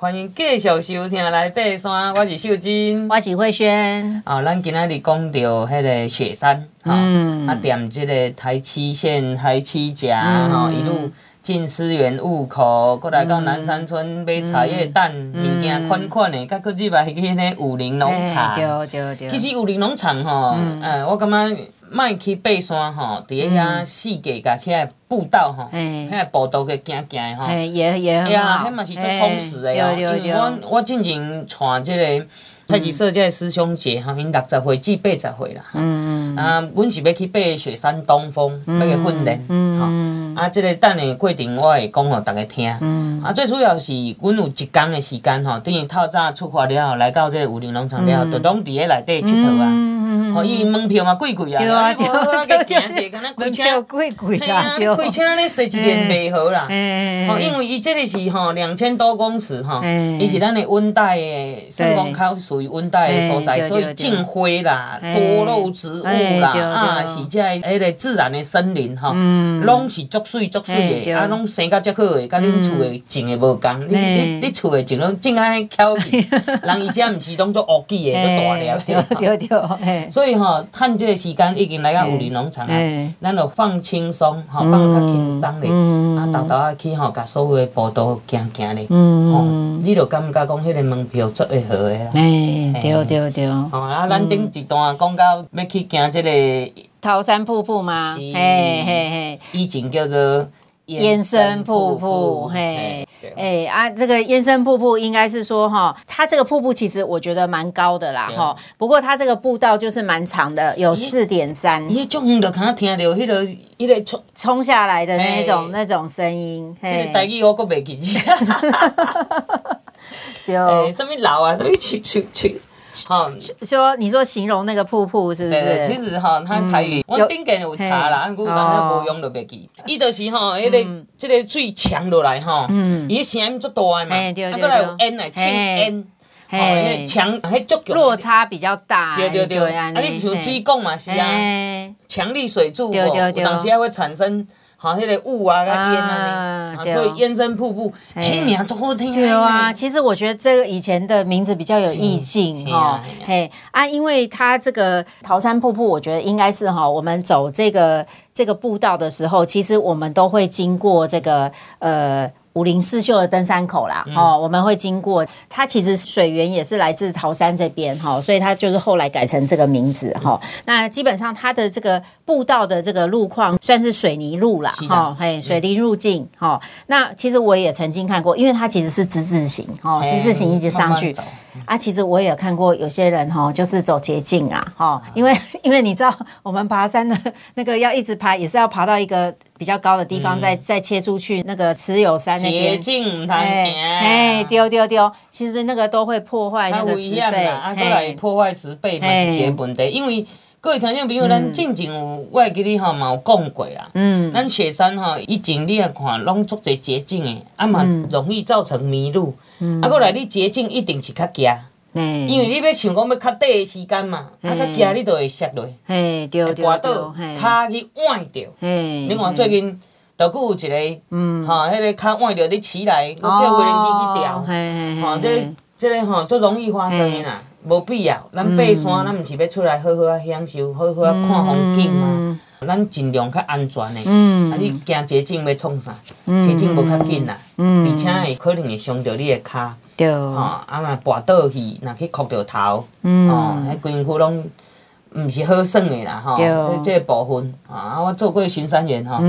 欢迎继续收听来爬山，我是秀珍，我是慧萱。哦，咱今仔日讲到迄个雪山，嗯，啊，踮即个台七线、台七甲，吼、嗯，一路进思源雾口，过来到南山村买茶叶蛋，物件款款的，甲佫入来去迄个武林农场。对对对。其实武林农场吼，嗯，呃、我感觉。莫去爬山吼，伫咧遐四界甲起来步道吼，遐步道去行行吼，也也很好。迄嘛是足充实的哦。我我进前带即个太极社这个师兄姐吼，因六十岁至八十岁啦。嗯嗯。啊，阮是要去爬雪山东峰，要去训练。吼。啊，即个等下过程我会讲互大家听。嗯。啊，最主要是阮有一工的时间吼，等于透早出发了后，来到这个武林农场了后，就拢伫咧内底佚佗啊。哦，伊门票嘛贵贵啊，啊，你无好啊去行者，敢若 开车，嘿啊，你开车咧，踅一点袂好啦。哦，因为伊这个是吼两千多公尺吼，伊是咱的温带的，算讲较属于温带的所在，所以净花啦、多肉植物啦，啊，是这迄个自然的森林吼，拢是足水足水的，啊，拢生甲足好的，甲恁厝的种的无共，你你你厝的种拢种安尼巧气，人伊遮毋是拢做乌鸡的，做大粒的。对对对，所以吼，趁这个时间已经来到武陵农场啊，咱就放轻松，吼，放较轻松咧，啊，豆豆啊去吼，甲所有的步道行行咧，吼，你就感觉讲迄个门票足会好个啦。哎，对对对。哦，啊，咱顶一段讲到要去行这个桃山瀑布吗？嘿嘿嘿，以前叫做。燕声瀑布，嘿，哎啊，这个燕声瀑布应该是说哈，它这个瀑布其实我觉得蛮高的啦，哈。不过它这个步道就是蛮长的，有四点三。伊种远就可能听到迄个迄个冲冲下来的那种那种声音。这个台语我阁袂记住。对，什么老啊，什么去去去。好，说你说形容那个瀑布是不是？其实哈，它台语我顶个有查啦，不过咱都无用就袂记。伊就是吼，迄个即个水强落来吼，伊声音足大个嘛，啊，过来有烟来轻烟，吼，迄强迄足强，落差比较大。对对对，啊，你像水讲嘛是啊，强力水柱，有当时还会产生。好，迄个雾啊，甲烟啊，所以烟声瀑布，嘿，名足好听。对啊，其实我觉得这个以前的名字比较有意境哈，嘿啊，因为它这个桃山瀑布，我觉得应该是哈，我们走这个这个步道的时候，其实我们都会经过这个呃。武林四秀的登山口啦，哦，我们会经过它，其实水源也是来自桃山这边哈，所以它就是后来改成这个名字哈。那基本上它的这个步道的这个路况算是水泥路啦，哈，嘿，水泥路径哈。那其实我也曾经看过，因为它其实是直字形哦，直字形一直上去啊。其实我也看过有些人哈，就是走捷径啊，哈，因为因为你知道我们爬山的那个要一直爬，也是要爬到一个。比较高的地方，再再切出去那个持有山那边，捷径唔通行，哎，丢丢丢，其实那个都会破坏那个植被，啊，过来破坏植被嘛是一个问题。因为各位听众朋友，咱进前有我会记得吼嘛有讲过啦，嗯，咱雪山吼以前你来看拢足侪捷径的，啊嘛容易造成迷路，啊过来你捷径一定是较夹。因为你要想讲要较短的时间嘛，啊，较惊你就会摔落，会滑倒，骹去崴着。你看最近，就佫有一个，吼，迄个脚崴着你起来，佫叫无人机去调，吼，这这个吼足容易发生的啦，无必要。咱爬山，咱毋是要出来好好啊享受，好好啊看风景嘛。咱尽量较安全的，啊，你行捷径要创啥？捷径无较紧啦，而且会可能会伤着你的骹。对，吼，啊嘛跋倒去，若去磕着头，哦，迄规身躯拢毋是好耍的啦，吼，即即个部分，啊，我做过巡山员吼，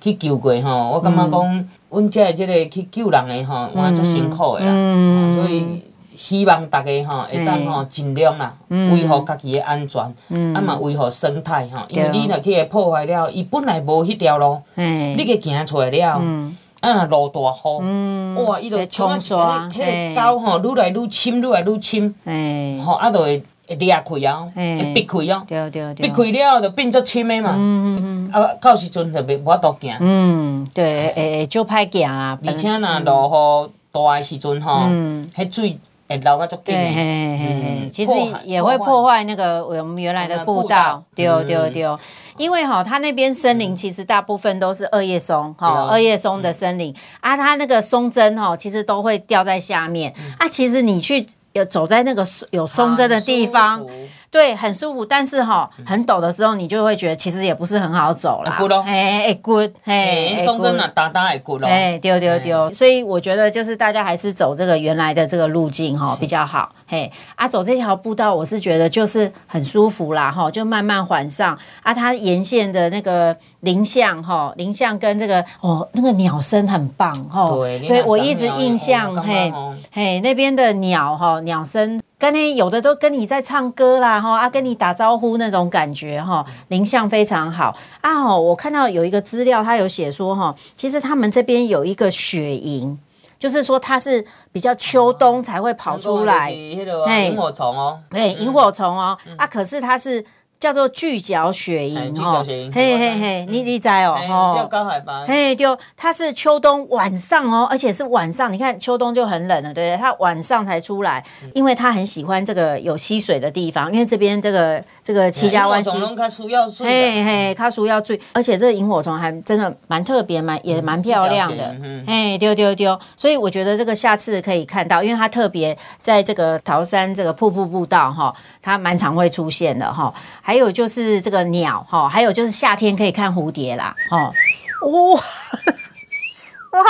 去救过吼，我感觉讲，阮遮的这个去救人诶吼，我足辛苦诶啦，所以希望大家吼会当吼尽量啦，维护家己的安全，啊嘛维护生态吼，因为你若去破坏了，伊本来无迄条路，你去行出来了。啊，落大雨，哇！伊就冲刷，迄个沟吼，愈来愈深，愈来愈深，吼，啊，就会会裂开啊，会逼开啊，逼开了就变作深的嘛，啊，到时阵就袂无法度行。嗯，对，会会就歹行啊。而且若落雨大的时阵吼，迄水会流个足紧。嘿嘿嘿嘿，其实也会破坏那个我们原来的步道。丢丢丢。因为哈，它那边森林其实大部分都是二叶松哈，二叶松的森林啊，它那个松针哈，其实都会掉在下面啊。其实你去有走在那个有松针的地方。对，很舒服，但是哈，很陡的时候，你就会觉得其实也不是很好走了。哎哎，good，哎，松针啊，打打也 good 哎，丢丢丢，所以我觉得就是大家还是走这个原来的这个路径哈比较好。嘿，啊，走这条步道，我是觉得就是很舒服啦哈，就慢慢缓上啊，它沿线的那个林相哈，林相跟这个哦那个鸟声很棒哈。对，对我一直印象嘿嘿那边的鸟哈鸟声。跟你有的都跟你在唱歌啦，哈啊，跟你打招呼那种感觉哈，林相非常好啊。我看到有一个资料，他有写说哈，其实他们这边有一个雪萤，就是说它是比较秋冬才会跑出来，哎，萤火虫哦，哎，萤火虫哦，啊，可是它是。叫做聚角雪萤哦，嘿嘿嘿，你你知哦，哦，高海拔，嘿，就它是秋冬晚上哦，而且是晚上，你看秋冬就很冷了，对不对？它晚上才出来，因为它很喜欢这个有溪水的地方，因为这边这个这个七家湾溪，嘿嘿，它属要注意，而且这个萤火虫还真的蛮特别，蛮也蛮漂亮的，嘿，丢丢丢，所以我觉得这个下次可以看到，因为它特别在这个桃山这个瀑布步道哈，它蛮常会出现的哈。还有就是这个鸟哈，还有就是夏天可以看蝴蝶啦，哦，哇 哇，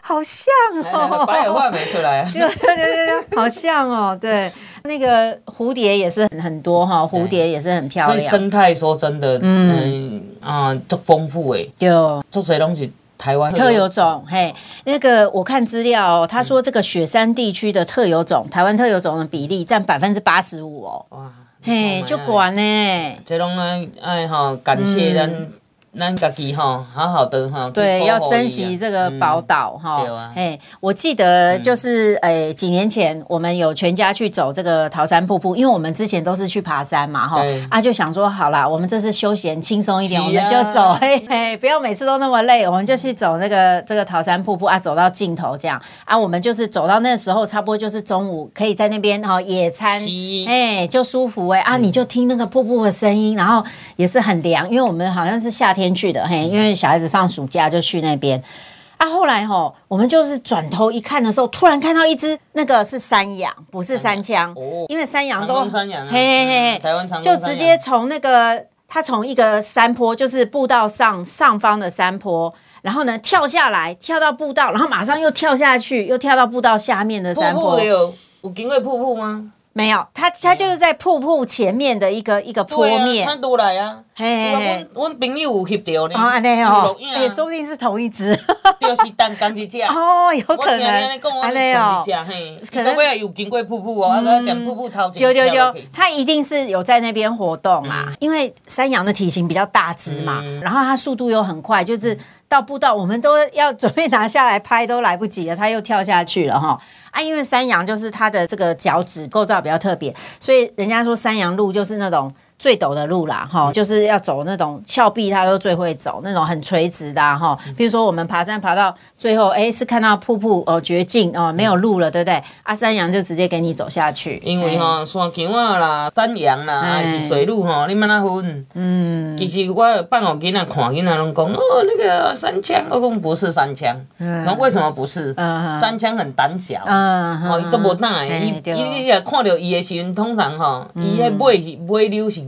好像哦，白眼画没出来，对对对对，好像哦，对，那个蝴蝶也是很很多哈，蝴蝶也是很漂亮，生态说真的，嗯。啊，都丰富哎，对，这些东西台湾特有种，嘿，那个我看资料，他说这个雪山地区的特有种，台湾特有种的比例占百分之八十五哦，哇。嘿，足悬呢，这种呢，哎吼，感谢咱。嗯咱家己哈，好好的哈，对，要珍惜这个宝岛哈。哎，我记得就是哎，几年前我们有全家去走这个桃山瀑布，因为我们之前都是去爬山嘛哈，啊就想说好啦，我们这次休闲轻松一点，我们就走，嘿嘿，不要每次都那么累，我们就去走那个这个桃山瀑布啊，走到尽头这样。啊，我们就是走到那时候差不多就是中午，可以在那边哈野餐，哎，就舒服哎啊，你就听那个瀑布的声音，然后也是很凉，因为我们好像是夏天。天去的嘿，因为小孩子放暑假就去那边啊。后来吼，我们就是转头一看的时候，突然看到一只那个是山羊，不是山羌，哦、因为山羊都山羊、啊、嘿嘿嘿，台湾长就直接从那个他从一个山坡，就是步道上上方的山坡，然后呢跳下来，跳到步道，然后马上又跳下去，又跳到步道下面的山坡。有有经过瀑布吗？没有，他他就是在瀑布前面的一个一个坡面。他都来啊，嘿嘿，我朋友有翕到呢。啊，安尼哦，哎，说不定是同一只。就是单单一只。哦，有可能。安尼哦，可能会有经过瀑布哦，那个瀑布头前。有有有，他一定是有在那边活动啊，因为山羊的体型比较大只嘛，然后它速度又很快，就是到步道我们都要准备拿下来拍都来不及了，他又跳下去了哈。啊，因为山羊就是它的这个脚趾构造比较特别，所以人家说山羊鹿就是那种。最陡的路啦，哈，就是要走那种峭壁，它都最会走那种很垂直的哈。比如说我们爬山爬到最后，哎，是看到瀑布哦，绝境哦，没有路了，对不对？啊，山羊就直接给你走下去。因为哈，山羌啊啦，山羊啦，还是水路哈，你们那分。嗯。其实我放给囡仔看，囡仔拢讲哦，那个山羌，我讲不是山羌。嗯。那为什么不是？嗯。山羌很胆小。嗯。哦，伊做无胆的，伊伊伊也看到伊的时阵，通常哈，伊迄尾是尾溜是。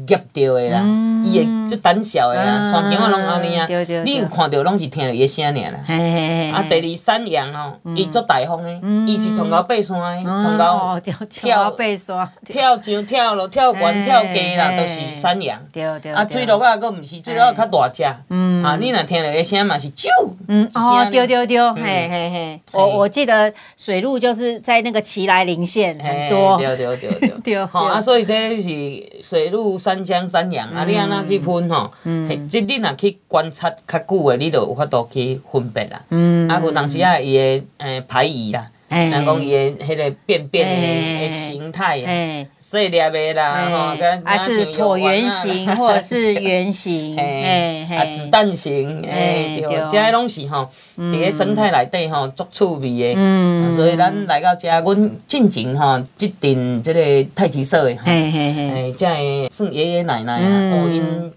夹着的啦，伊会足胆小的啦，山羌啊拢安尼啊，你有看到拢是听着伊声尔啦。啊，第二山羊哦，伊足大方的，伊是通到爬山的，通到跳爬山，跳上跳落跳悬跳低啦，都是山羊。啊，水鹿啊，佫毋是，水鹿较大只。啊，你若听着伊声嘛是啾。嗯，哦，对对对，嘿嘿嘿。我我记得水路就是在那个奇来林县很多。对对对对对。吼啊，所以这是水路山。山羌、山羊，啊，你安那去分吼？即你若去观察较久的，你就有法度去分别啦。啊，有当时啊，伊的诶排异啦，人讲伊的迄个便便的形态，细粒的啦，吼，还是椭圆形 或者是圆形，诶，啊，子弹形，诶，对，这些拢是吼，伫个生态内底吼，足趣味的。所以咱来到遮，阮进前吼，即阵即个太极社的，诶，即个算爷爷奶奶啊，哦，因。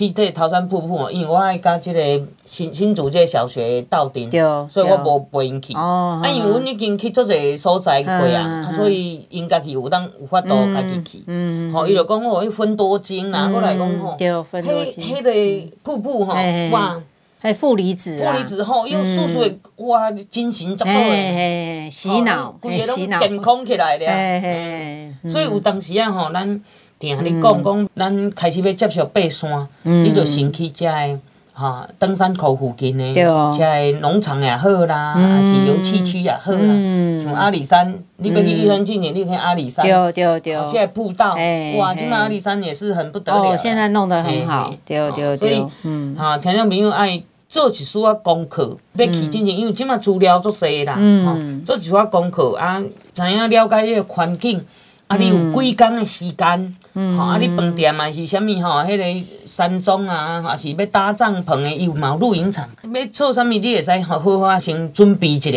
去这桃山瀑布嘛，因为我爱甲即个新新竹即个小学斗阵，所以我无陪因去。啊，因为阮已经去足侪所在过啊，所以因家己有当有法度家己去。嗯，吼，伊就讲吼，迄分多精啦，过来讲吼，迄迄个瀑布吼，哇，还负离子，负离子吼，又速速的哇，精神足好诶，洗脑，规个拢，健康起来了。所以有当时啊吼，咱。听你讲讲，咱开始要接受爬山，你就先去遮个哈登山口附近的遮个农场也好啦，还是油漆区也好啦。像阿里山，你要去玉山进前，你可以阿里山，对对对，这步道，哇，今麦阿里山也是很不得了。哦，现在弄得很好，对对对。所以，哈，听众朋友爱做一丝仔功课，要去进前，因为今麦资料足侪啦，哈，做一丝仔功课啊，知影了解迄个环境，啊，你有几工的时间。吼，啊！你饭店啊是啥物吼？迄个山庄啊，啊是要搭帐篷的，伊有嘛有露营场。要做啥物，你会使好好啊先准备一下。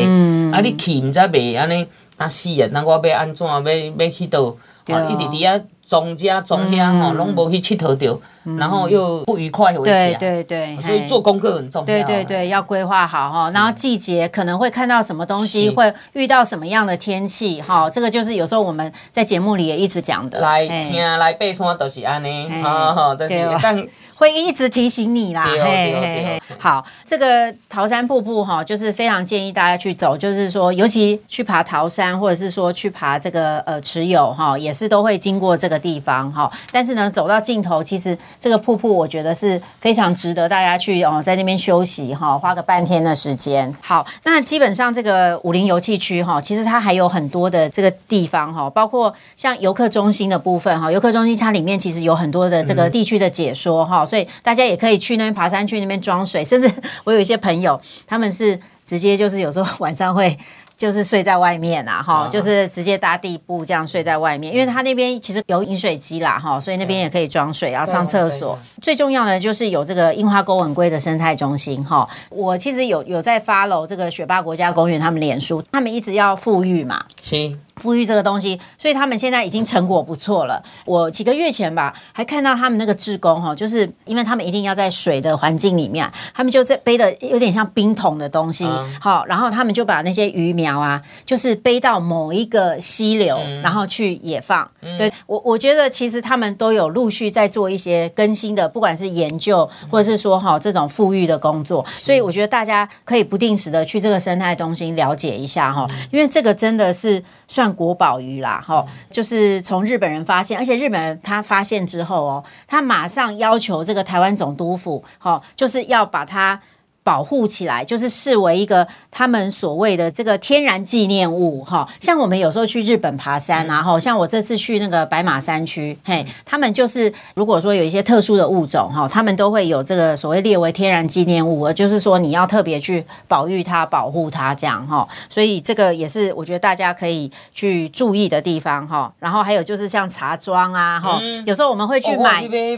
啊，你去毋知袂安尼啊死啊？那我要安怎？要要去倒？啊，一直伫遐装遮装遐吼，拢无去佚佗着，然后又不愉快回家。对对对，所以做功课很重要。对对对，要规划好哈。然后季节可能会看到什么东西，会遇到什么样的天气哈。这个就是有时候我们在节目里也一直讲的。来听来背山都是安尼，好好都是但。会一直提醒你啦，嘿嘿嘿。好，这个桃山瀑布哈，就是非常建议大家去走，就是说，尤其去爬桃山，或者是说去爬这个呃池友哈，也是都会经过这个地方哈。但是呢，走到尽头，其实这个瀑布我觉得是非常值得大家去哦，在那边休息哈，花个半天的时间。好，那基本上这个武陵游憩区哈，其实它还有很多的这个地方哈，包括像游客中心的部分哈，游客中心它里面其实有很多的这个地区的解说哈。所以大家也可以去那边爬山，去那边装水，甚至 我有一些朋友，他们是直接就是有时候晚上会。就是睡在外面啊，哈，就是直接搭地铺这样睡在外面，因为他那边其实有饮水机啦，哈，所以那边也可以装水，然后上厕所。最重要的就是有这个樱花钩吻龟的生态中心，哈。我其实有有在 follow 这个雪霸国家公园他们脸书，他们一直要富裕嘛，是复育这个东西，所以他们现在已经成果不错了。我几个月前吧，还看到他们那个志工，哈，就是因为他们一定要在水的环境里面，他们就在背的有点像冰桶的东西，好，然后他们就把那些鱼苗。啊，就是背到某一个溪流，嗯、然后去野放。嗯、对我，我觉得其实他们都有陆续在做一些更新的，不管是研究，或者是说哈这种富裕的工作。所以我觉得大家可以不定时的去这个生态中心了解一下哈，嗯、因为这个真的是算国宝鱼啦哈，就是从日本人发现，而且日本人他发现之后哦，他马上要求这个台湾总督府哈，就是要把它。保护起来，就是视为一个他们所谓的这个天然纪念物哈。像我们有时候去日本爬山，然后像我这次去那个白马山区，嘿，他们就是如果说有一些特殊的物种哈，他们都会有这个所谓列为天然纪念物，就是说你要特别去保育它、保护它这样哈。所以这个也是我觉得大家可以去注意的地方哈。然后还有就是像茶庄啊哈，有时候我们会去买那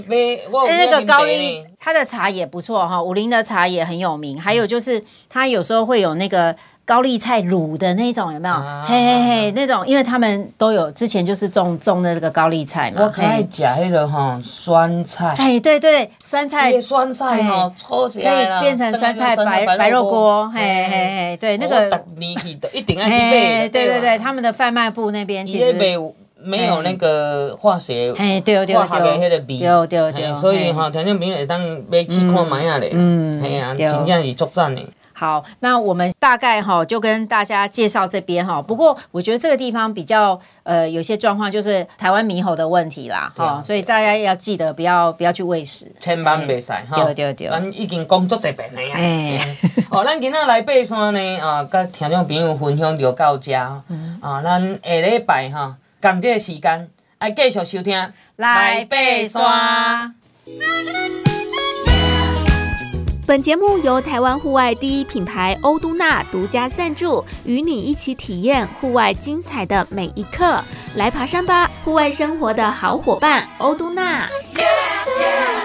个高丽，它的茶也不错哈，武陵的茶也很有。名还有就是，他有时候会有那个高丽菜卤的那种，有没有？啊、嘿嘿嘿，那种，因为他们都有之前就是种种的那个高丽菜嘛。我可以吃那个哈酸菜。哎，对对，酸菜，酸菜哈，搓起来可以变成酸菜白白肉锅。嘿嘿嘿，对，那个一定要去买。对对对，他们的贩卖部那边其实没有那个化学，哎，对对对，化学的那个味，对对对，所以哈，听众朋友会当买去看买下嘞，嗯，哎呀，真正是作战的。好，那我们大概哈就跟大家介绍这边哈。不过我觉得这个地方比较呃有些状况，就是台湾猕猴的问题啦，哈，所以大家要记得不要不要去喂食，千万别使哈。对对对，咱已经工作这边了呀。哎，哦，咱今仔来爬山呢，啊，跟听众朋友分享就到这，啊，咱下礼拜哈。同这个时间，来继续收听来爬山。本节目由台湾户外第一品牌欧都娜独家赞助，与你一起体验户外精彩的每一刻。来爬山吧，户外生活的好伙伴，欧都纳。Yeah!